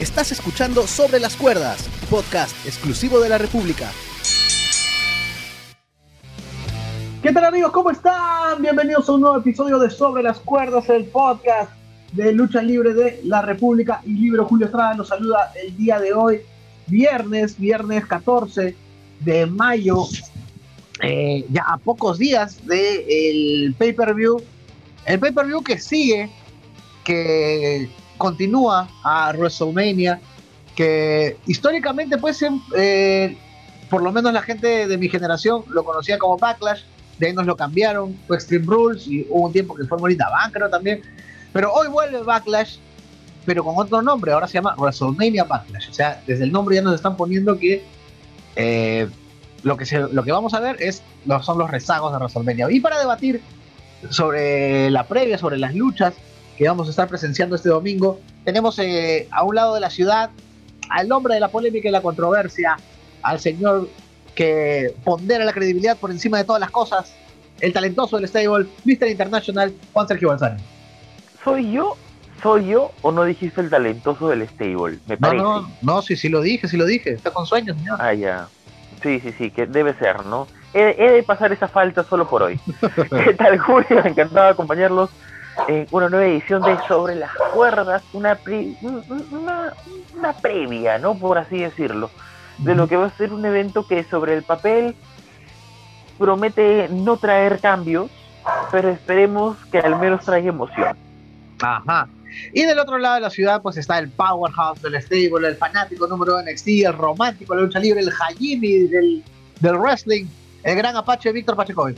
Estás escuchando Sobre las Cuerdas, podcast exclusivo de la República. ¿Qué tal amigos? ¿Cómo están? Bienvenidos a un nuevo episodio de Sobre las Cuerdas, el podcast de lucha libre de la República y Libro Julio Estrada nos saluda el día de hoy, viernes, viernes 14 de mayo, eh, ya a pocos días del pay-per-view, el pay-per-view que sigue, que continúa a WrestleMania, que históricamente pues eh, por lo menos la gente de mi generación lo conocía como Backlash, de ahí nos lo cambiaron, fue Extreme Rules y hubo un tiempo que fue Van, creo también. Pero hoy vuelve Backlash, pero con otro nombre, ahora se llama WrestleMania Backlash. O sea, desde el nombre ya nos están poniendo que eh, lo, que lo que vamos a ver es, son los rezagos de WrestleMania. Y para debatir sobre la previa, sobre las luchas que vamos a estar presenciando este domingo, tenemos eh, a un lado de la ciudad al hombre de la polémica y la controversia, al señor que pondera la credibilidad por encima de todas las cosas, el talentoso del stable, Mr. International, Juan Sergio Balsani. ¿Soy yo? ¿Soy yo o no dijiste el talentoso del stable? Me parece. No, no, no, sí, sí lo dije, sí lo dije. Está con sueños, señor. Ah, ya. Sí, sí, sí, que debe ser, ¿no? He, de pasar esa falta solo por hoy. ¿Qué tal, Julio? Encantado de acompañarlos en una nueva edición de Sobre las Cuerdas, una, una, una previa, ¿no? Por así decirlo de lo que va a ser un evento que sobre el papel promete no traer cambios, pero esperemos que al menos traiga emoción. Ajá. Y del otro lado de la ciudad, pues está el powerhouse del stable, el fanático número de NXT, el romántico la lucha libre, el Hajimi del, del wrestling, el gran Apache Víctor Pacheco.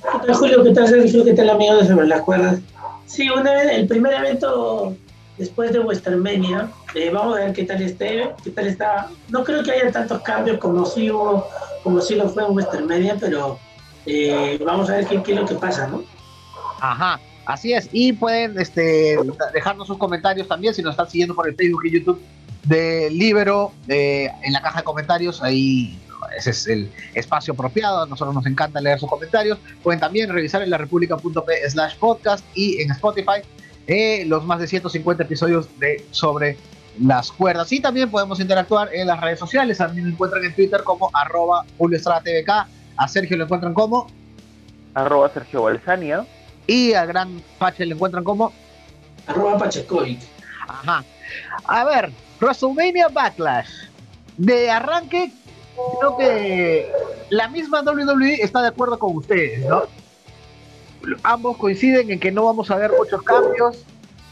¿Qué tal, Julio? ¿Qué tal, Sergio? ¿Qué tal, amigo de Sobre las Cuerdas? Sí, una, el primer evento después de WrestleMania. Eh, vamos a ver qué tal esté, qué tal está. No creo que haya tantos cambios como si hubo, como si lo fue en WrestleMania, pero eh, vamos a ver qué, es lo que pasa, ¿no? Ajá. Así es, y pueden este, dejarnos sus comentarios también si nos están siguiendo por el Facebook y YouTube de Libero eh, en la caja de comentarios. Ahí ese es el espacio apropiado. A nosotros nos encanta leer sus comentarios. Pueden también revisar en la república.p slash podcast y en Spotify eh, los más de 150 episodios de sobre las cuerdas. Y también podemos interactuar en las redes sociales. A mí me encuentran en Twitter como arroba Julio Estrada TVK. A Sergio lo encuentran como arroba Sergio Balsania. Y a Gran Pache le encuentran como arroba Pachecovic. Ajá. A ver, WrestleMania Backlash. De arranque, creo que la misma WWE está de acuerdo con ustedes, ¿no? ambos coinciden en que no vamos a ver muchos cambios.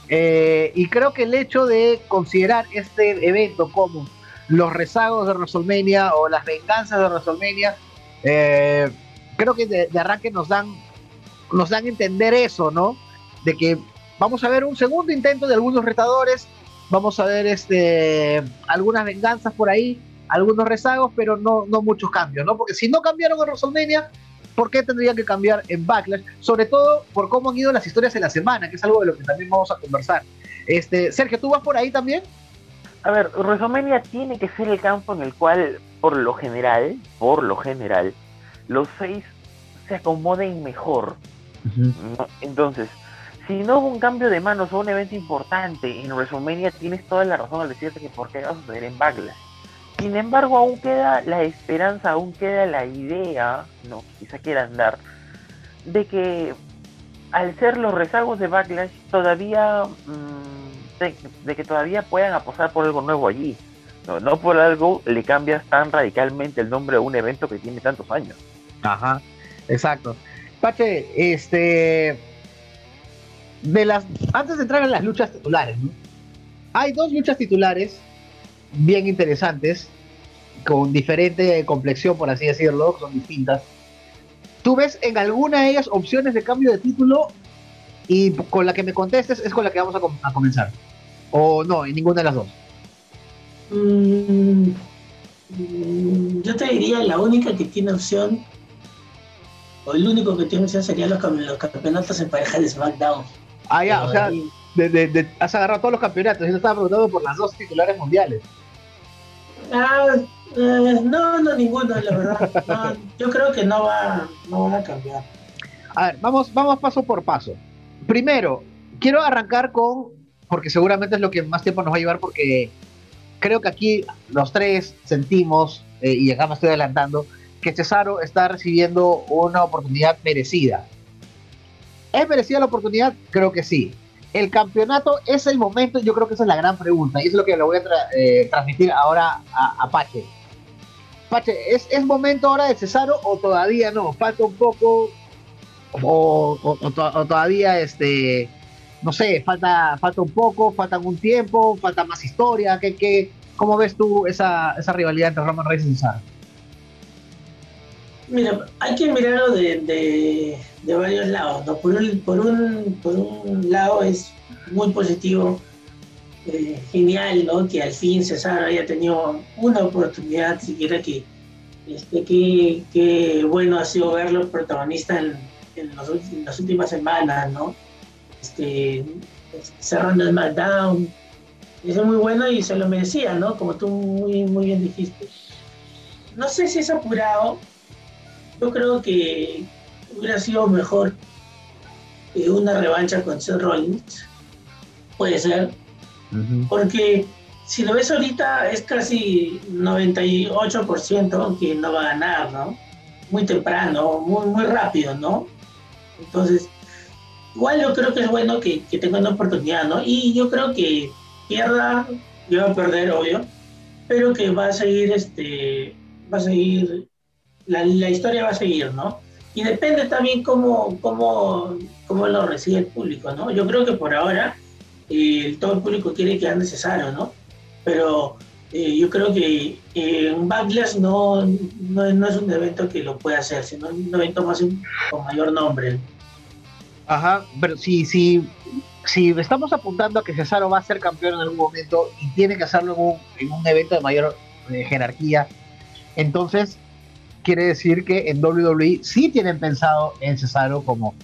Eh, y creo que el hecho de considerar este evento como los rezagos de WrestleMania o las venganzas de WrestleMania, eh, creo que de, arranque nos dan, nos dan entender eso, ¿no? De que vamos a ver un segundo intento de algunos retadores, vamos a ver este, algunas venganzas por ahí, algunos rezagos, pero no, no muchos cambios, ¿no? Porque si no cambiaron en WrestleMania, ¿Por qué tendrían que cambiar en Backlash? Sobre todo por cómo han ido las historias en la semana, que es algo de lo que también vamos a conversar. Este, Sergio, ¿tú vas por ahí también? A ver, WrestleMania tiene que ser el campo en el cual, por lo general, por lo general, los seis se acomoden mejor. Entonces, si no hubo un cambio de manos o un evento importante en WrestleMania, tienes toda la razón al decirte que por qué va a suceder en Backlash. Sin embargo, aún queda la esperanza, aún queda la idea, no, quizá quieran dar, de que al ser los rezagos de Backlash, todavía, mm, de, que todavía puedan apostar por algo nuevo allí. No, por algo le cambias tan radicalmente el nombre a un evento que tiene tantos años. Ajá, exacto. Pache, este. De las. Antes de entrar en las luchas titulares, ¿no? Hay dos luchas titulares bien interesantes, con diferente complexión, por así decirlo, son distintas. ¿Tú ves en alguna de ellas opciones de cambio de título? Y con la que me contestes es con la que vamos a, comenzar. ¿O no, en ninguna de las dos? Mm, yo te diría la única que tiene opción, o el único que tiene opción sería los, los campeonatos en pareja de SmackDown. Ah, ya, o sea, has agarrado todos los campeonatos. Yo estaba preguntando por las dos titulares mundiales. Ah, eh, no, no, ninguno, la verdad. yo creo que no va, no a cambiar. A ver, vamos, vamos paso por paso. Primero, quiero arrancar con porque seguramente es lo que más tiempo nos va a llevar porque creo que aquí los tres sentimos, eh, y acá me estoy adelantando, que Cesaro está recibiendo una oportunidad merecida. ¿Es merecida la oportunidad? Creo que sí. El campeonato es el momento, yo creo que esa es la gran pregunta, y es lo que le voy a eh, transmitir ahora a, Pache. Pache, ¿es, ¿es momento ahora de Cesaro o todavía no? ¿Falta un poco? ¿O, todavía este, no sé, falta, falta un poco, falta algún tiempo, falta más historia. ¿Qué, qué, ¿Cómo ves tú esa, esa rivalidad entre Roman Reigns y Cesaro? Mira, hay que mirarlo de, de, varios lados. ¿no? Por, un, por, un, por un lado es muy positivo, eh, genial, ¿no? Que al fin Cesaro haya tenido una oportunidad, siquiera que, este, que, que bueno ha sido verlo protagonista en, en, los, en las últimas semanas, ¿no? este, cerrando el SmackDown. es muy bueno y se lo merecía, ¿no? Como tú muy, muy bien dijiste. No sé si es apurado. Yo creo que hubiera sido mejor una revancha con Seth Rollins. Puede ser. Porque si lo ves ahorita es casi 98% que no va a ganar, ¿no? Muy temprano, muy, muy rápido, ¿no? Entonces, igual yo creo que es bueno que, que tenga una oportunidad, ¿no? Y yo creo que pierda, yo va a perder, obvio, pero que va a seguir, este, va a seguir, la, la historia va a seguir, ¿no? Y depende también cómo, cómo, cómo lo recibe el público, ¿no? Yo creo que por ahora eh, todo el público quiere que sea necesario, ¿no? Pero eh, yo creo que eh, un Backlash no, no, no, es un evento que lo pueda hacer, sino un evento más con mayor nombre. Ajá, pero si, si, si estamos apuntando a que Cesaro va a ser campeón en algún momento y tiene que hacerlo en un, en un evento de mayor eh, jerarquía, entonces quiere decir que en WWE sí tienen pensado en Cesaro como,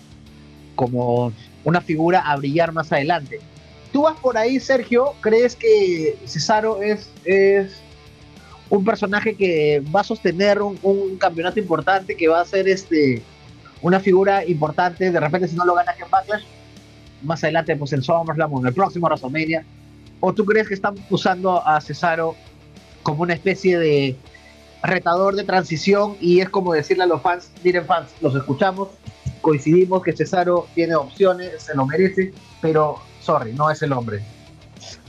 como una figura a brillar más adelante. ¿Tú vas por ahí, Sergio? ¿Crees que Cesaro es, es un personaje que va a sostener un, un campeonato importante, que va a ser este una figura importante, de repente si no lo gana en Backlash, más adelante pues en SummerSlam o en el próximo WrestleMania, o tú crees que están usando a Cesaro como una especie de retador de transición y es como decirle a los fans, miren fans, los escuchamos, coincidimos que Cesaro tiene opciones, se lo merece, pero sorry, no es el hombre.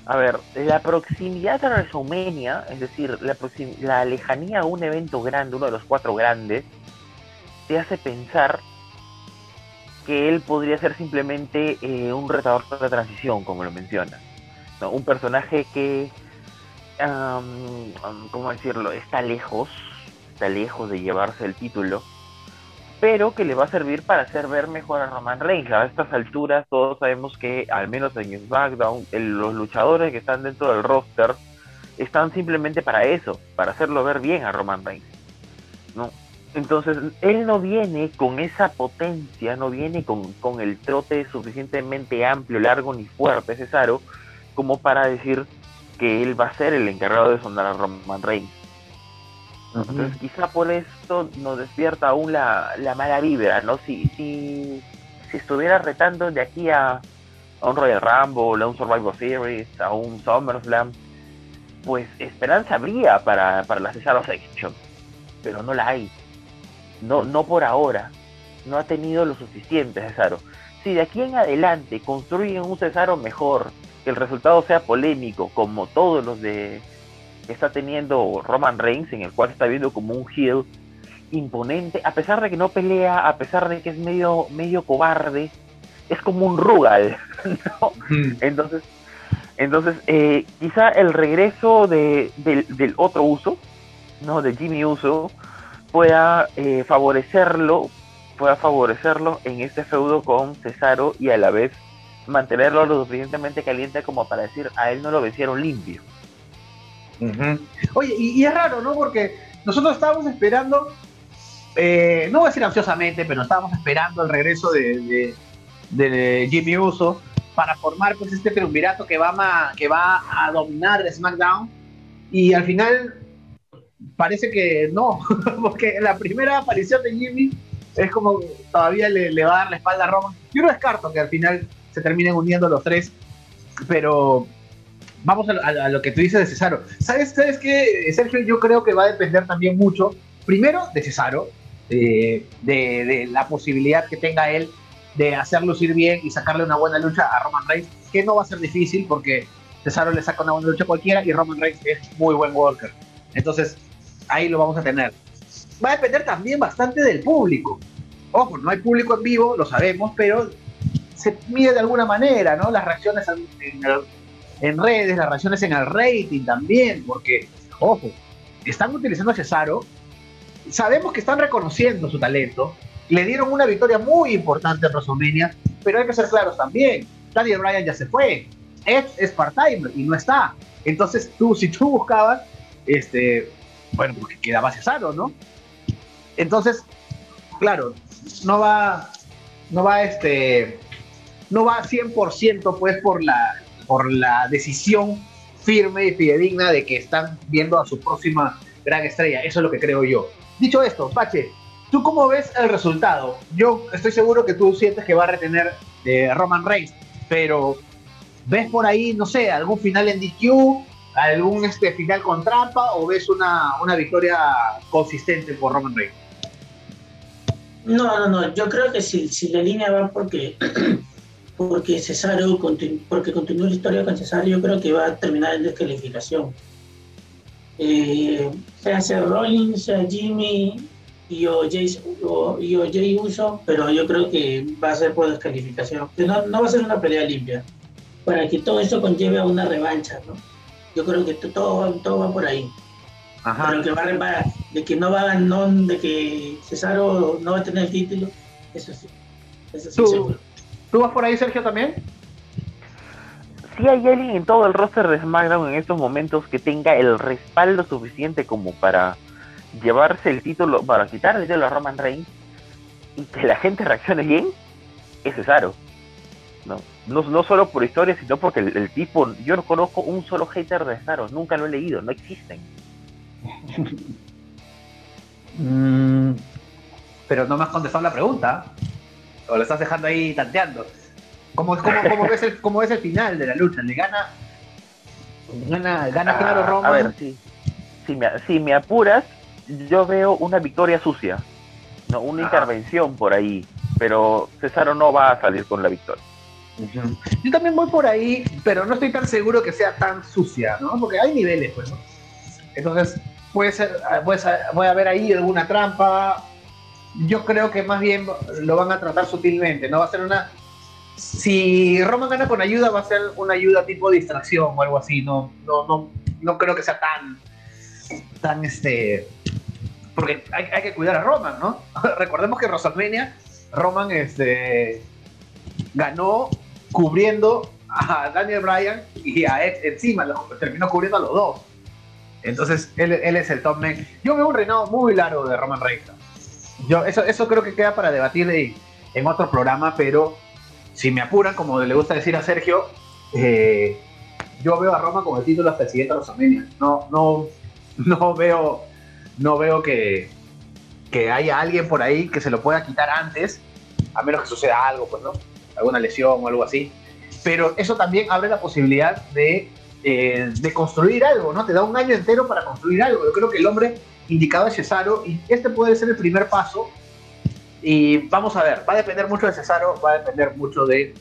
A ver, la proximidad a WrestleMania, es decir, la, la lejanía a un evento grande, uno de los cuatro grandes, te hace pensar que él podría ser simplemente eh, un retador de transición, como lo menciona. Un personaje que, ¿cómo decirlo? Está lejos, está lejos de llevarse el título, pero que le va a servir para hacer ver mejor a Roman Reigns. A estas alturas todos sabemos que, al menos en SmackDown, los luchadores que están dentro del roster están simplemente para eso, para hacerlo ver bien a Roman Reigns. ¿no? Entonces, él no viene con esa potencia, no viene con, el trote suficientemente amplio, largo ni fuerte, Cesaro, como para decir que él va a ser el encargado de sonar a Roman Reigns. Entonces, quizá por esto nos despierta aún la, mala vibra, ¿no? Si, si, si estuviera retando de aquí a, un Royal Rumble, a un Survivor Series, a un SummerSlam, pues esperanza habría para, para la Cesaro Section, pero no la hay. No, no por ahora. No ha tenido lo suficiente Cesaro. Si de aquí en adelante construyen un Cesaro mejor, que el resultado sea polémico, como todos los de que está teniendo Roman Reigns, en el cual está viendo como un heel imponente, a pesar de que no pelea, a pesar de que es medio, medio cobarde, es como un Rugal, Entonces, entonces eh, quizá el regreso de, del otro uso, ¿no? De Jimmy Uso, pueda eh, favorecerlo, pueda favorecerlo en este feudo con Cesaro y a la vez mantenerlo lo suficientemente caliente como para decir a él no lo vencieron limpio. Oye, y, es raro, ¿no? Porque nosotros estábamos esperando, eh, no voy a decir ansiosamente, pero estábamos esperando el regreso de, de, Jimmy Uso para formar pues este triunvirato que va, que va a dominar SmackDown y al final parece que no, porque la primera aparición de Jimmy es como todavía le, va a dar la espalda a Roman. Yo no descarto que al final se terminen uniendo los tres pero vamos a, lo que tú dices de Cesaro. ¿Sabes, ¿Sabes qué, Sergio? Yo creo que va a depender también mucho, primero, de Cesaro, de, de, la posibilidad que tenga él de hacer lucir bien y sacarle una buena lucha a Roman Reigns, que no va a ser difícil porque Cesaro le saca una buena lucha a cualquiera y Roman Reigns es muy buen worker. Entonces, ahí lo vamos a tener. Va a depender también bastante del público. Ojo, no hay público en vivo, lo sabemos, pero se mide de alguna manera, ¿no? Las reacciones en, redes, las reacciones en el rating también, porque, ojo, están utilizando a Cesaro, sabemos que están reconociendo su talento, le dieron una victoria muy importante en WrestleMania, pero hay que ser claros también, Daniel Bryan ya se fue, es part-timer y no está, entonces tú, si tú buscabas, este, bueno, porque quedaba Cesaro, ¿no? Entonces, claro, no va, no va, este, no va 100% pues por la, por la decisión firme y fidedigna de que están viendo a su próxima gran estrella. Eso es lo que creo yo. Dicho esto, Pache, ¿tú cómo ves el resultado? Yo estoy seguro que tú sientes que va a retener eh, Roman Reigns, pero ¿ves por ahí, no sé, algún final en DQ, algún este, final con trampa o ves una, una victoria consistente por Roman Reigns? No, no, no. Yo creo que si, si la línea va porque, porque Cesaro, porque continúa la historia con Cesaro, yo creo que va a terminar en descalificación. Eh, sea Rollins, sea Jimmy y o, Jay, o, y o Jay Uso, pero yo creo que va a ser por descalificación. No, no va a ser una pelea limpia. Para que todo eso conlleve a una revancha, ¿no? Yo creo que todo, todo va por ahí. Pero que va a, de que no va no, de que Cesaro no va a tener el título, eso sí. Eso sí ¿Tú, seguro. ¿Tú vas por ahí, Sergio, también? Si hay alguien en todo el roster de SmackDown en estos momentos que tenga el respaldo suficiente como para llevarse el título, para quitarle el título a Roman Reigns y que la gente reaccione bien, es Cesaro. ¿no? No, no solo por historia, sino porque el, el, tipo, yo no conozco un solo hater de Cesaro, nunca lo he leído, no existen. Mm, pero no me has contestado la pregunta. O lo estás dejando ahí tanteando. ¿Cómo, cómo, cómo, ves, el, cómo ves el final de la lucha? ¿Le gana? ¿Gana, gana ah, claro Roman? A ver, sí. Si me, si me apuras, yo veo una victoria sucia. No, una ah. intervención por ahí. Pero Cesaro no va a salir con la victoria. Yo también voy por ahí, pero no estoy tan seguro que sea tan sucia, ¿no? Porque hay niveles, pues, ¿no? Entonces, puede ser, puede haber ahí alguna trampa. Yo creo que más bien lo van a tratar sutilmente, no va a ser una... Si Roman gana con ayuda, va a ser una ayuda tipo distracción o algo así, no, no, no, no creo que sea tan, tan este... Porque hay, que cuidar a Roman, ¿no? Recordemos que WrestleMania, Roman este, ganó cubriendo a Daniel Bryan y a Ed encima, terminó cubriendo a los dos. Entonces, él, es el top man. Yo veo un reinado muy largo de Roman Reigns. Yo, eso, eso creo que queda para debatir en otro programa, pero si me apuran, como le gusta decir a Sergio, eh, yo veo a Roma como el título hasta el siguiente WrestleMania. No, no, no veo, no veo que, que haya alguien por ahí que se lo pueda quitar antes, a menos que suceda algo, pues, ¿no? Alguna lesión o algo así. Pero eso también abre la posibilidad de eh, de construir algo, ¿no? Te da un año entero para construir algo. Yo creo que el hombre indicado es Cesaro y este puede ser el primer paso. Y vamos a ver, va a depender mucho de Cesaro, va a depender mucho de,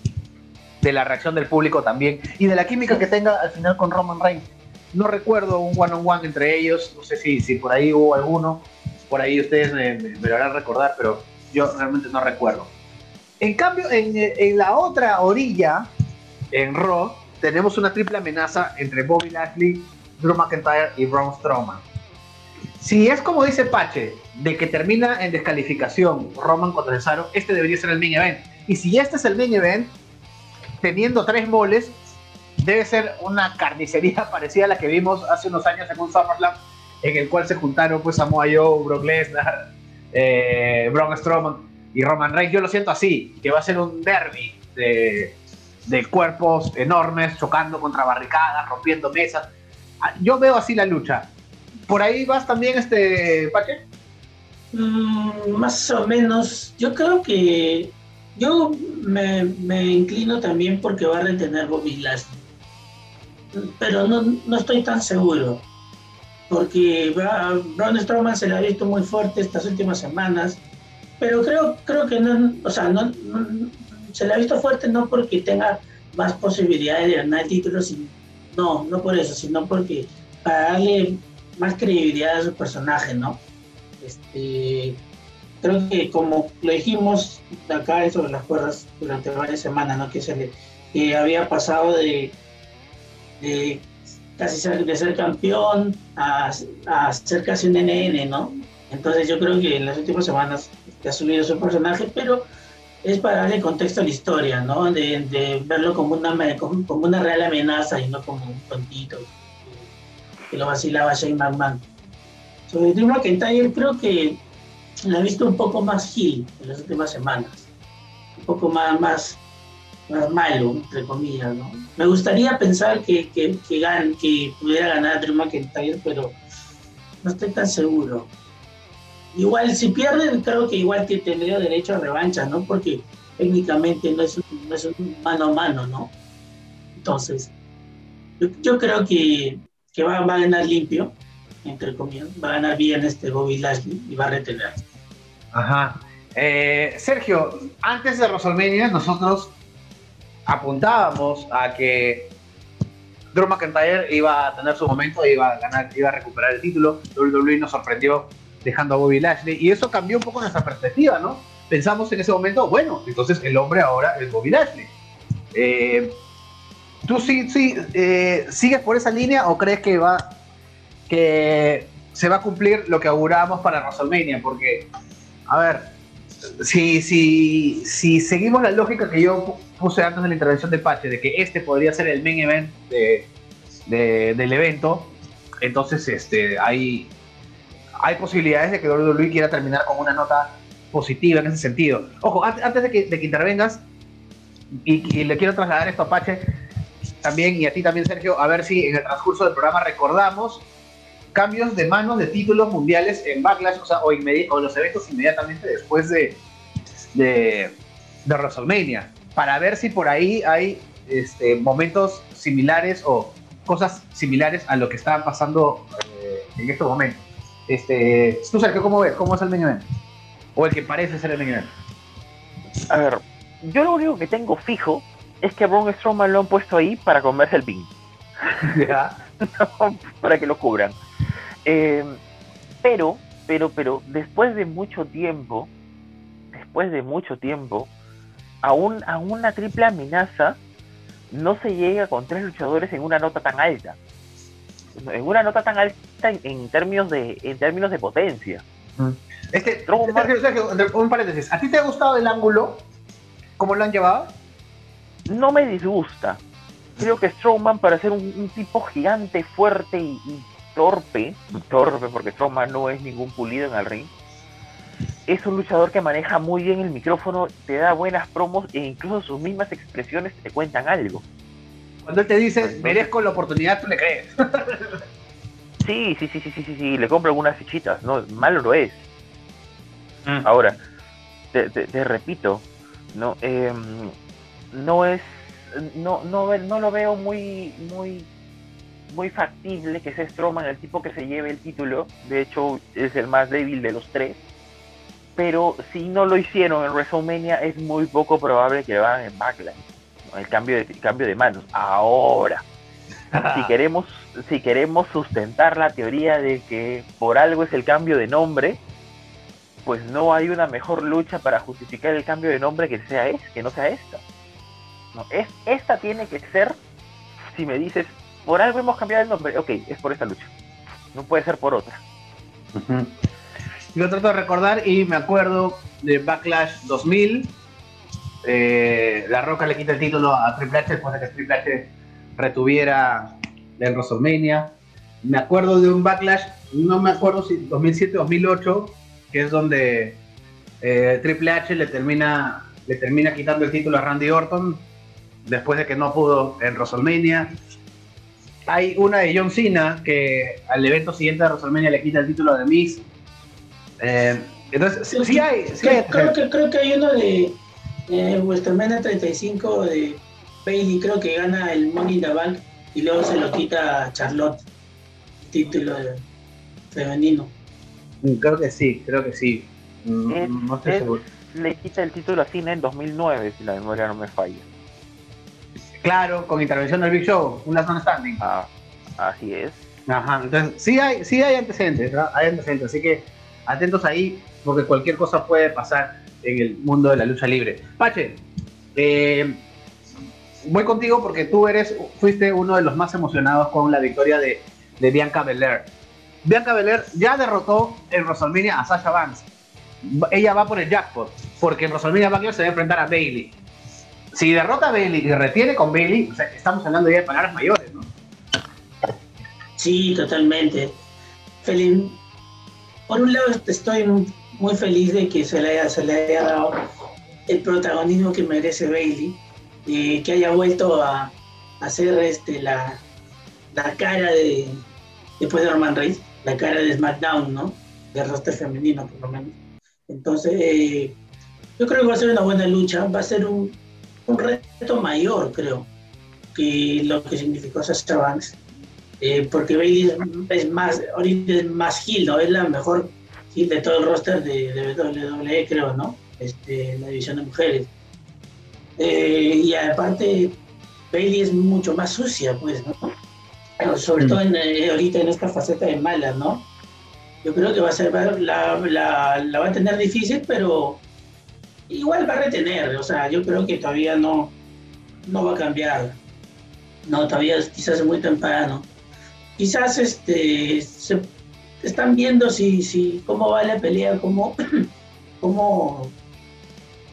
de la reacción del público también y de la química que tenga al final con Roman Reigns. No recuerdo un one-on-one entre ellos, no sé si, si por ahí hubo alguno, por ahí ustedes me, me, lo harán recordar, pero yo realmente no recuerdo. En cambio, en, en la otra orilla, en Raw, tenemos una triple amenaza entre Bobby Lashley, Drew McIntyre y Braun Strowman. Si es como dice Pache, de que termina en descalificación Roman contra Cesaro, este debería ser el main event. Y si este es el main event, teniendo tres moles, debe ser una carnicería parecida a la que vimos hace unos años en un SummerSlam, en el cual se juntaron pues Samoa Joe, Brock Lesnar, eh, Braun Strowman y Roman Reigns. Yo lo siento así, que va a ser un derby de, de cuerpos enormes chocando contra barricadas, rompiendo mesas. Ah, yo veo así la lucha. ¿Por ahí vas también, este Pache? Mm, más o menos. Yo creo que yo me, me, inclino también porque va a retener Bobby Lashley. pero no, no estoy tan seguro. Porque Braun Strowman se le ha visto muy fuerte estas últimas semanas. Pero creo, creo que no, o sea, no, se le ha visto fuerte no porque tenga más posibilidades de ganar el título, no, no por eso, sino porque para darle más credibilidad a su personaje, ¿no? Este, creo que como lo dijimos acá sobre las cuerdas durante varias semanas, ¿no? Que se le había pasado de, de casi ser, de ser campeón a, a, ser casi un NN, ¿no? Entonces yo creo que en las últimas semanas ha subido su personaje, pero es para darle contexto a la historia, ¿no? De, verlo como una, como, una real amenaza y no como un tontito que lo vacilaba Shane McMahon. Sobre Drew McIntyre creo que la he visto un poco más heel en las últimas semanas. Un poco más, más, más malo, entre comillas, ¿no? Me gustaría pensar que, que, que, que pudiera ganar Drew McIntyre, pero no estoy tan seguro. Igual, si pierden, creo que igual tendría derecho a revancha, ¿no? Porque técnicamente no es un, no es un mano a mano, ¿no? Entonces, yo, yo creo que que va, a ganar limpio, entre comillas, va a ganar bien este Bobby Lashley y va a retener. Ajá. Eh, Sergio, antes de WrestleMania nosotros apuntábamos a que Drew McIntyre iba a tener su momento, iba a ganar, iba a recuperar el título. WWE nos sorprendió dejando a Bobby Lashley y eso cambió un poco nuestra perspectiva, ¿no? Pensamos en ese momento, bueno, entonces el hombre ahora es Bobby Lashley. Eh, ¿Tú sí, sí, eh, sigues por esa línea o crees que va que se va a cumplir lo que augurábamos para WrestleMania? Porque, a ver, si, si, si seguimos la lógica que yo puse antes de la intervención de Pache, de que este podría ser el main event de, del evento, entonces este, hay, hay posibilidades de que WWE quiera terminar con una nota positiva en ese sentido. Ojo, antes de que, de que intervengas, y, y, le quiero trasladar esto a Pache, también, y a ti también, Sergio, a ver si en el transcurso del programa recordamos cambios de manos de títulos mundiales en Backlash, o sea, o, o los eventos inmediatamente después de, de, de, WrestleMania, para ver si por ahí hay este, momentos similares o cosas similares a lo que estaban pasando eh, en estos momentos. Este, tú, Sergio, ¿cómo ves? ¿Cómo es el main? O el que parece ser el main. A ver, yo lo único que tengo fijo es que a Braun Strowman lo han puesto ahí para comerse el pin. para que lo cubran. Eh, pero, pero, pero, después de mucho tiempo, después de mucho tiempo, a, a una triple amenaza no se llega con tres luchadores en una nota tan alta. En una nota tan alta en, términos de en términos de potencia. Mm. Es que, Sergio, un paréntesis, ¿a ti te ha gustado el ángulo? ¿Cómo lo han llevado? No me disgusta. Creo que Strowman, para ser un, tipo gigante, fuerte y, torpe, torpe porque Strowman no es ningún pulido en el ring, es un luchador que maneja muy bien el micrófono, te da buenas promos e incluso sus mismas expresiones te cuentan algo. Cuando él te dice, merezco la oportunidad, tú le crees. sí, sí, sí, sí, sí, sí, sí, le compro algunas fichitas, no, malo lo es. Mm. Ahora, te, repito, no, eh, no es no, no, no lo veo muy muy muy factible que sea Strowman el tipo que se lleve el título. De hecho, es el más débil de los tres. Pero si no lo hicieron en WrestleMania, es muy poco probable que lo hagan en Backlash. El cambio de, cambio de manos. Ahora, si queremos, si queremos sustentar la teoría de que por algo es el cambio de nombre, pues no hay una mejor lucha para justificar el cambio de nombre que sea es, que no sea esta. No, es, esta tiene que ser, si me dices, por algo hemos cambiado el nombre, ok, es por esta lucha. No puede ser por otra. Yo trato de recordar y me acuerdo de Backlash 2000. Eh, la Roca le quita el título a Triple H después de que Triple H retuviera en WrestleMania. Me acuerdo de un Backlash, no me acuerdo si 2007-2008, que es donde eh, Triple H le termina, le termina quitando el título a Randy Orton después de que no pudo en WrestleMania. Hay una de John Cena que al evento siguiente de WrestleMania le quita el título de Miz. Eh, entonces, sí, hay. creo, que, creo que hay uno de eh, WrestleMania 35 de Bailey, creo que gana el Money in the Bank y luego se lo quita a Charlotte, el título femenino. Mm, creo que sí, creo que sí. Mm, no estoy seguro. Le quita el título a Cena en 2009, si la memoria no me falla. Claro, con intervención del Big Show, un last man standing. Ah, así es. Ajá, entonces sí hay, sí hay antecedentes, hay antecedentes, así que atentos ahí, porque cualquier cosa puede pasar en el mundo de la lucha libre. Pache, eh, voy contigo porque tú eres, fuiste uno de los más emocionados con la victoria de, de Bianca Belair. Bianca Belair ya derrotó en WrestleMania a Sasha Banks. Ella va por el jackpot, porque en WrestleMania Backlash se va a enfrentar a Bailey. Si derrota a Bailey y retiene con Bailey, o sea, estamos hablando ya de palabras mayores, ¿no? Sí, totalmente. Feliz. Por un lado, estoy muy feliz de que se le haya, dado el protagonismo que merece Bailey, y que haya vuelto a, hacer este, la, la cara de, después de Roman Reigns, la cara de SmackDown, ¿no? Del roster femenino, por lo menos. Entonces, eh, yo creo que va a ser una buena lucha, va a ser un, un reto mayor, creo, que lo que significó Sasha Banks. Eh, porque Bailey es más, ahorita es más heel, ¿no? Es la mejor heel de todo el roster de, de WWE, creo, ¿no? Este, la división de mujeres. Eh, y aparte, Bailey es mucho más sucia, pues, ¿no? sobre todo en, eh, ahorita en esta faceta de mala, ¿no? Yo creo que va a ser, la, la, la va a tener difícil, pero igual va a retener, o sea, yo creo que todavía no, no va a cambiar. No, todavía quizás es muy temprano. Quizás este, se están viendo si, si cómo va la pelea, cómo, cómo,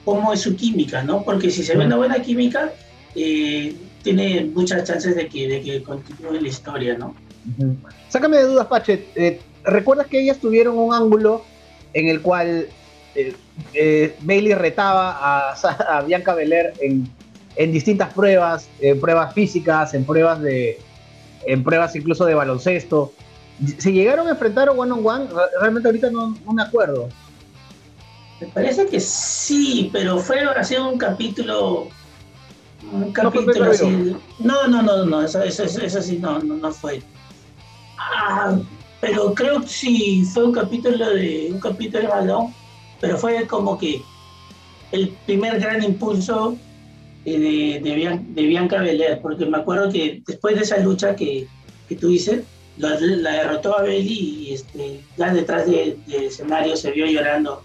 cómo es su química, ¿no? Porque si se ve una buena química, eh, tiene muchas chances de que, de que continúe la historia, ¿no? Sácame de dudas, Pache. Eh, ¿Recuerdas que ellas tuvieron un ángulo en el cual eh, eh, Bailey retaba a, Bianca Belair en, en, distintas pruebas, en pruebas físicas, en pruebas de, en pruebas incluso de baloncesto. ¿Se llegaron a enfrentar one on one? Realmente ahorita no, no me acuerdo. Me parece que sí, pero fue así un capítulo. Un capítulo no así. No, no, no, no, eso, eso, eso, sí no, no, no fue. Ah, pero creo que sí, fue un capítulo de un capítulo de balón pero fue como que el primer gran impulso eh, de, de, Bianca Belair, porque me acuerdo que después de esa lucha que, que tú dices, la, derrotó a Bailey y este, ya detrás del escenario se vio llorando,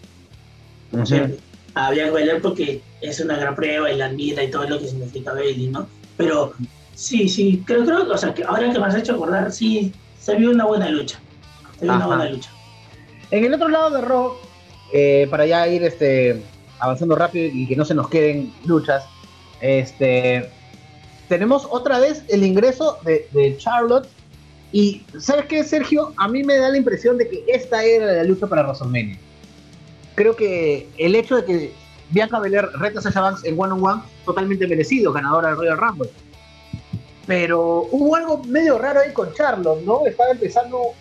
como a Bianca Belair porque es una gran prueba y la admira y todo lo que significa Bailey, ¿no? Pero sí, sí, creo, creo, o sea, que ahora que me has hecho acordar, sí, se vio una buena lucha, se vio una buena lucha. En el otro lado de Raw eh, para ya ir este, avanzando rápido y que no se nos queden luchas, este, tenemos otra vez el ingreso de, Charlotte. Y, ¿sabes qué, Sergio? A mí me da la impresión de que esta era la lucha para WrestleMania. Creo que el hecho de que Bianca Belair reta a Sasha Banks en One on One, totalmente merecido, ganadora del Royal Rumble. Pero hubo algo medio raro ahí con Charlotte, ¿no? Estaba empezando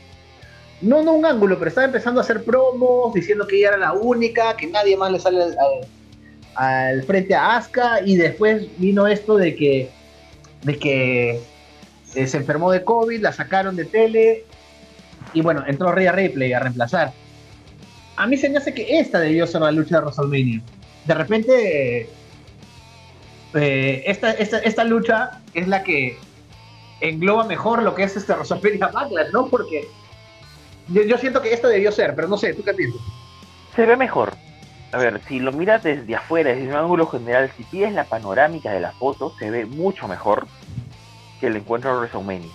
no, no un ángulo, pero estaba empezando a hacer promos, diciendo que ella era la única, que nadie más le sale al, frente a Asuka, y después vino esto de que, de que eh, se enfermó de COVID, la sacaron de tele, y bueno, entró Rhea Ripley a reemplazar. A mí se me hace que esta debió ser la lucha de WrestleMania. De repente, eh, esta, esta, lucha es la que engloba mejor lo que es este WrestleMania Backlash, ¿no? Porque yo, siento que esto debió ser, pero no sé, ¿tú qué piensas? Se ve mejor. A ver, si lo miras desde afuera, desde un ángulo general, si pides la panorámica de la foto, se ve mucho mejor que el encuentro de WrestleMania.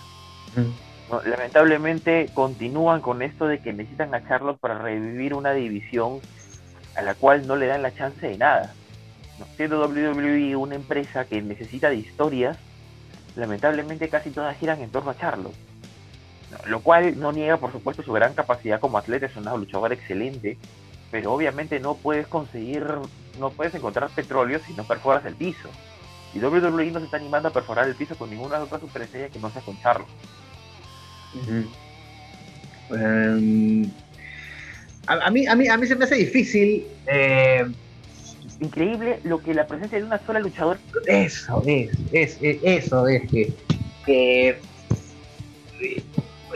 lamentablemente continúan con esto de que necesitan a Charlotte para revivir una división a la cual no le dan la chance de nada. Siendo WWE una empresa que necesita de historias, lamentablemente casi todas giran en torno a Charlotte lo cual no niega, por supuesto, su gran capacidad como atleta, es una luchadora excelente, pero obviamente no puedes conseguir, no puedes encontrar petróleo si no perforas el piso. Y WWE no se está animando a perforar el piso con ninguna otra superestrella que no sea con Charlo. Em, a, mí, a, mí, a mí se me hace difícil. Eh, Increíble lo que la presencia de una sola luchadora. Eso es, es, eso es que que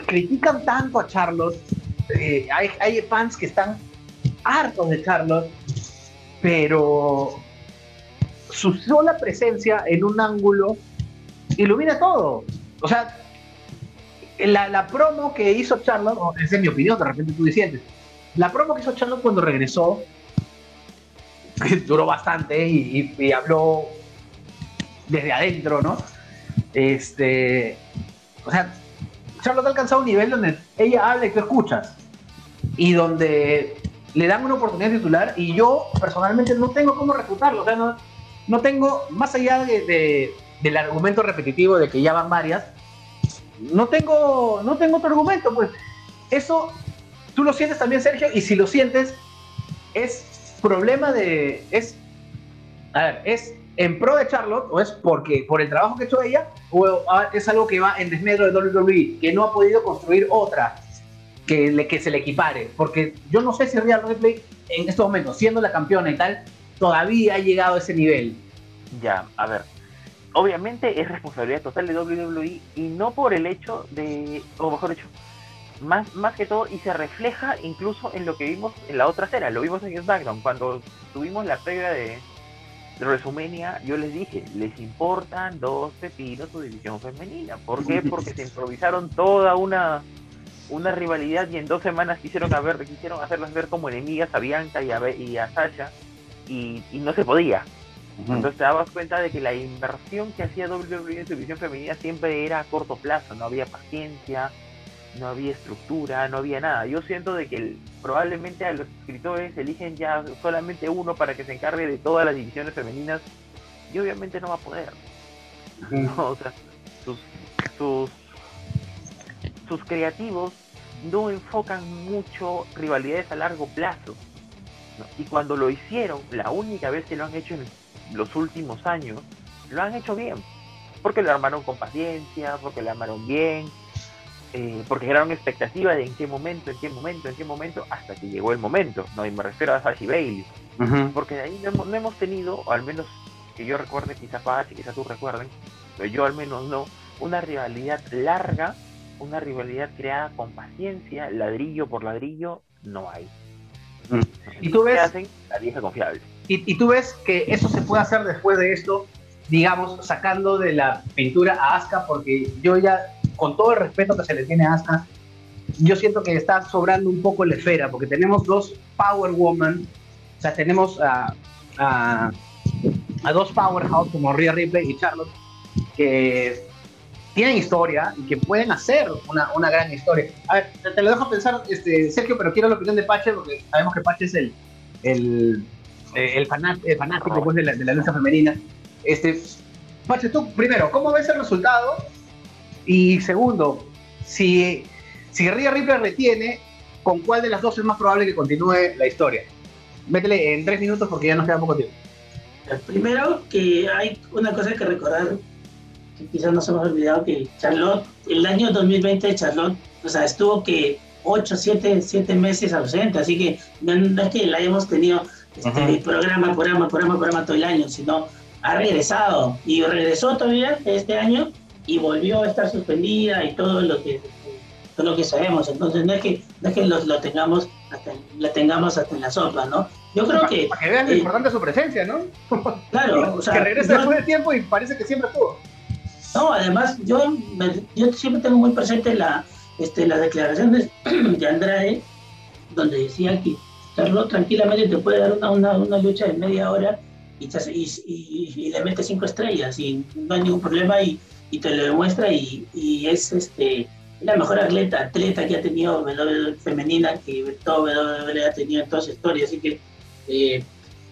critican tanto a Charlotte. Eh, hay, fans que están hartos de Charlotte, pero su sola presencia en un ángulo ilumina todo. O sea, la, la promo que hizo Charlotte, esa es mi opinión, de repente tú disientes, la promo que hizo Charlotte cuando regresó, duró bastante y- y habló desde adentro, ¿no? Este, o sea, Charlotte ha alcanzado un nivel donde ella habla y tú escuchas. Y donde le dan una oportunidad titular y yo personalmente no tengo cómo refutarlo. O sea, no, no tengo, más allá de, de- del argumento repetitivo de que ya van varias, no tengo, no tengo otro argumento. Pues eso tú lo sientes también, Sergio, y si lo sientes, es problema de. Es, a ver, es en pro de Charlotte o es porque por el trabajo que ha hecho ella o ah, es algo que va en desmedro de WWE, que no ha podido construir otra que, le, que se le equipare. Porque yo no sé si Real Ripley en estos momentos, siendo la campeona y tal, todavía ha llegado a ese nivel. Ya, a ver. Obviamente es responsabilidad total de WWE y no por el hecho de, o mejor dicho, más, más que todo, y se refleja incluso en lo que vimos en la otra serie, lo vimos en SmackDown, cuando tuvimos la previa de, de WrestleMania, yo les dije, les importan dos pepinos su división femenina. ¿Por qué? Porque se improvisaron toda una una rivalidad y en dos semanas quisieron, haber, quisieron hacerlas ver como enemigas a Bianca y a, y a Sasha y, y no se podía. Entonces te dabas cuenta de que la inversión que hacía WWE en su división femenina siempre era a corto plazo, no había paciencia, no había estructura, no había nada. Yo siento de que el- probablemente a los escritores eligen ya solamente uno para que se encargue de todas las divisiones femeninas y obviamente no va a poder. ¿no? O sea, sus, sus, sus creativos no enfocan mucho rivalidades a largo plazo. ¿no? Y cuando lo hicieron, la única vez que lo han hecho en los últimos años, lo han hecho bien. Porque lo armaron con paciencia, porque lo armaron bien, eh, porque crearon expectativa de en qué momento, en qué momento, en qué momento, hasta que llegó el momento. ¿no? Y me refiero a Sashi Bailey. Porque de ahí no hemos, no hemos tenido, o al menos que yo recuerde, quizá Paz y quizá tú recuerden, pero yo al menos no, una rivalidad larga, una rivalidad creada con paciencia, ladrillo por ladrillo, no hay. Mm. Y tú ves- ¿Qué hacen? La vieja confiable. Y, y tú ves que eso se puede hacer después de esto, digamos, sacando de la pintura a Asuka, porque yo ya, con todo el respeto que se le tiene a Asuka, yo siento que está sobrando un poco la esfera, porque tenemos dos Power Woman, o sea, tenemos a, a, a dos Powerhouse como Rhea Ripley y Charlotte, que tienen historia y que pueden hacer una, una gran historia. A ver, te, te lo dejo pensar, este, Sergio, pero quiero la opinión de Pache, porque sabemos que Pache es el, el, eh, el, fanat- el fanático pues, de, la, de la lucha femenina. Este, Pache, tú, primero, ¿cómo ves el resultado? Y segundo, si, si Rhea Ripley retiene, ¿con cuál de las dos es más probable que continúe la historia? Métele en tres minutos porque ya nos queda poco tiempo. Primero, que hay una cosa que recordar, que quizás nos hemos olvidado, que Charlotte, el año 2020 de Charlotte, o sea, estuvo que 8, 7, 7 meses ausente, así que no, es que la hayamos tenido este, programa, programa, programa, programa todo el año, sino ha regresado y regresó todavía este año y volvió a estar suspendida y todo lo que todo lo que sabemos. Entonces no es que, no es que lo, lo tengamos hasta, la tengamos hasta en la sopa, ¿no? Yo creo que, Para que vean lo eh, importante de su presencia, ¿no? claro, o sea, que regresa yo- después de tiempo y parece que siempre estuvo. No, además, yo, me- yo siempre tengo muy presente la, este, las declaraciones de Andrade, donde decía que Charlotte tranquilamente te puede dar una, una, una lucha de media hora y, te hace- y, y- y le mete cinco estrellas y no hay ningún problema y, y te lo demuestra y, y es este la mejor atleta, atleta que ha tenido WWE femenina que todo WWE ha tenido en toda su historia, así que eh,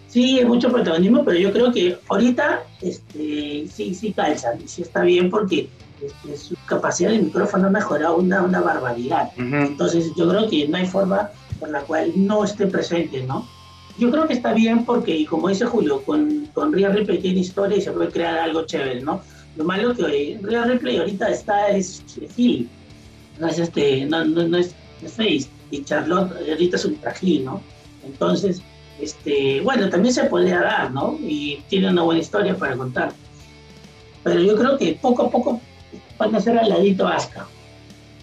sí, es mucho protagonismo, pero yo creo que ahorita este, sí, sí calza, y sí está bien porque este, su capacidad de micrófono ha mejorado una, una barbaridad. Entonces yo creo que no hay forma por la cual no esté presente, ¿no? Yo creo que está bien porque, y como dice Julio, con, con Rhea Ripley tiene historia y se puede crear algo chévere, ¿no? Lo malo que Rhea Ripley ahorita está es heel, no es, este, no, no, no es, es face, y Charlotte ahorita es ultra heel, ¿no? Entonces, este, bueno, también se podría dar, ¿no? Y tiene una buena historia para contar. Pero yo creo que poco a poco van a ser al ladito Asuka.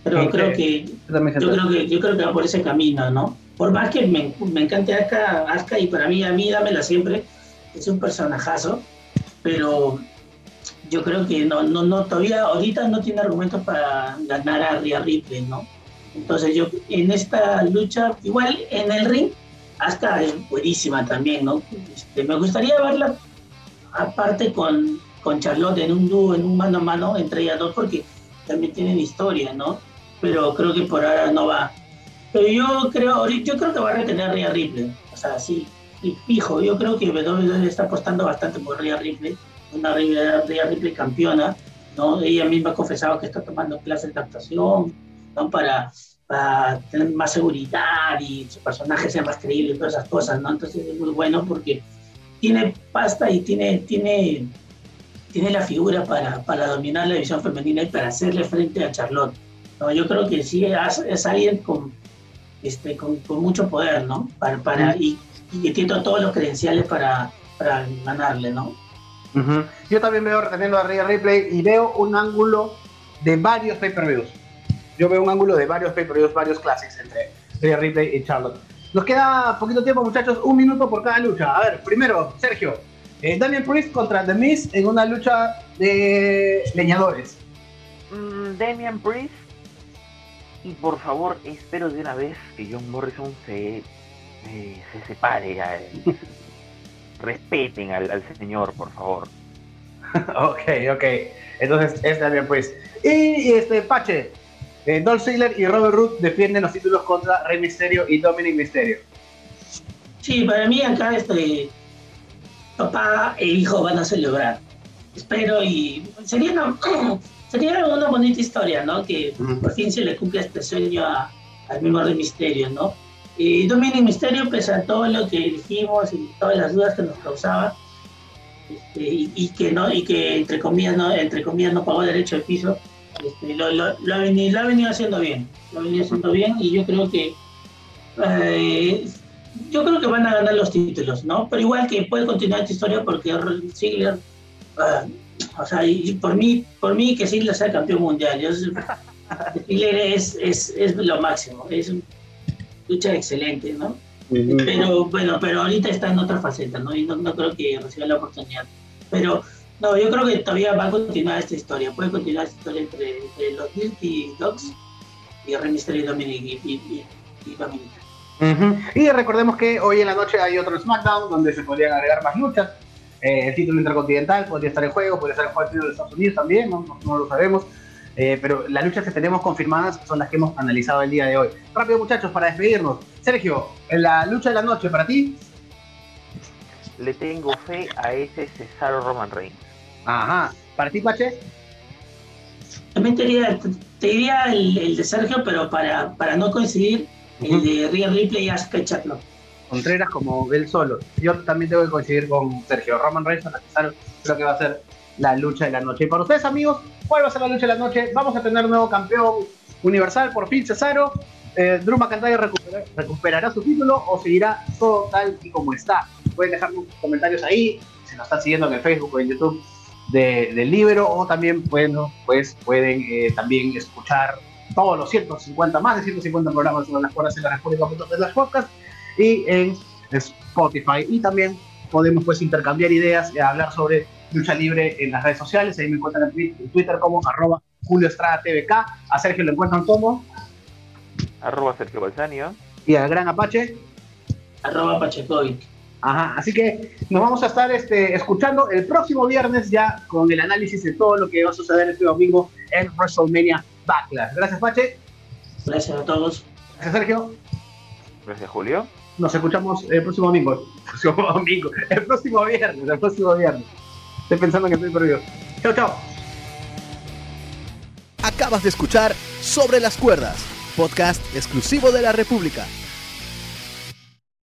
Pero creo que, yo creo que yo creo que va por ese camino, ¿no? Por más que me, me encante Asuka, Asuka y para mí, a mí dámela siempre, es un personajazo, pero yo creo que no, no, no, todavía ahorita no tiene argumentos para ganar a Rhea Ripley, ¿no? Entonces yo en esta lucha, igual en el ring, Asuka es buenísima también, ¿no? Este, me gustaría verla aparte con, con Charlotte en un dúo, en un mano a mano entre ellas dos, porque también tienen historia, ¿no? Pero creo que por ahora no va. Pero yo creo, yo creo que va a retener a Rhea Ripley. O sea, sí, fijo. Yo creo que WWE está apostando bastante por Rhea Ripley, una Rhea, Ripley campeona, ¿no? Ella misma ha confesado que está tomando clases de actuación, ¿no? Para, para tener más seguridad y su personaje sea más creíble y todas esas cosas, ¿no? Entonces es muy bueno porque tiene pasta y tiene, tiene, tiene la figura para, para dominar la división femenina y para hacerle frente a Charlotte. ¿no? Yo creo que sí es, es alguien con, este, con, con, mucho poder, ¿no? Para, para, y, y tiene todos los credenciales para, para ganarle, ¿no? Yo también veo reteniendo a Rhea Ripley y veo un ángulo de varios pay-per-views. Yo veo un ángulo de varios pay-per-views, varios clásicos entre Rhea Ripley y Charlotte. Nos queda poquito tiempo, muchachos, un minuto por cada lucha. A ver, primero, Sergio, eh, Priest contra The Miz en una lucha de leñadores. Mm, Damian Priest. Y por favor, espero de una vez que John Morrison se, eh, se separe. Respeten al, al, señor, por favor. ok, ok. Entonces es Damian Priest. Y, este, Pache, eh, Dolph Ziggler y Robert Root defienden los títulos contra Rey Mysterio y Dominic Mysterio. Sí, para mí acá este papá e hijo van a celebrar. Espero y sería una, sería una bonita historia, ¿no? Que por fin se le cumple este sueño al mismo Rey Misterio, ¿no? Y Dominic Misterio, pese a todo lo que dijimos y todas las dudas que nos causaba, este, y, que no, y que entre comillas no, entre comillas no pagó derecho de piso, este, lo, ha venido, haciendo bien, lo ha venido haciendo bien y yo creo que eh, yo creo que van a ganar los títulos, ¿no? Pero igual que puede continuar esta historia porque Ziggler, uh, o sea, por mí, por mí que Ziggler sea campeón mundial, yo, es, es, es, lo máximo, es lucha excelente, ¿no? Pero bueno, pero ahorita está en otra faceta, ¿no? Y no, no creo que reciba la oportunidad. Pero no, yo creo que todavía va a continuar esta historia. Puede continuar esta historia entre, entre los Dirty Dogs y Rey Mysterio y Dominic y, y, y, y Dominic. Uh -huh. Y recordemos que hoy en la noche hay otro SmackDown donde se podrían agregar más luchas. Eh, el título intercontinental podría estar en juego, podría estar en juego el título de Estados Unidos también, no, no, no lo sabemos. Eh, pero las luchas que tenemos confirmadas son las que hemos analizado el día de hoy. Rápido, muchachos, para despedirnos. Sergio, la lucha de la noche para ti. Le tengo fe a ese Cesaro Roman Reigns. Ajá. ¿Para ti, Pache? También te diría, te diría el, el, de Sergio, pero para, para no coincidir, uh -huh. el de Rhea Ripley y Asuka Chatlo. Contreras como él solo. Yo también tengo que coincidir con Sergio. Roman Reigns Cesaro creo que va a ser la lucha de la noche. Y para ustedes, amigos, ¿cuál va a ser la lucha de la noche? Vamos a tener nuevo campeón universal, por fin Cesaro. Eh, Drew McIntyre recuperar, recuperará su título o seguirá todo tal y como está. Pueden dejar comentarios ahí, si nos están siguiendo en el Facebook o en YouTube de, del libro, o también bueno, pues pueden eh, también escuchar todos los 150, más de 150 programas sobre las cuerdas en la República de las podcasts y en Spotify. Y también podemos pues intercambiar ideas y hablar sobre lucha libre en las redes sociales. Ahí me encuentran en Twitter como arroba Julio Estrada TVK. A Sergio lo encuentran como arroba Sergio Balsanio. Y al gran Apache arroba Pachecovic. Ajá, así que nos vamos a estar este, escuchando el próximo viernes ya con el análisis de todo lo que va a suceder este domingo en WrestleMania Backlash. Gracias, Pache. Gracias a todos. Gracias, Sergio. Gracias, Julio. Nos escuchamos el próximo domingo. El próximo domingo. El próximo viernes. El próximo viernes. Estoy pensando que estoy perdido. Chao, chao. Acabas de escuchar Sobre las Cuerdas, podcast exclusivo de la República.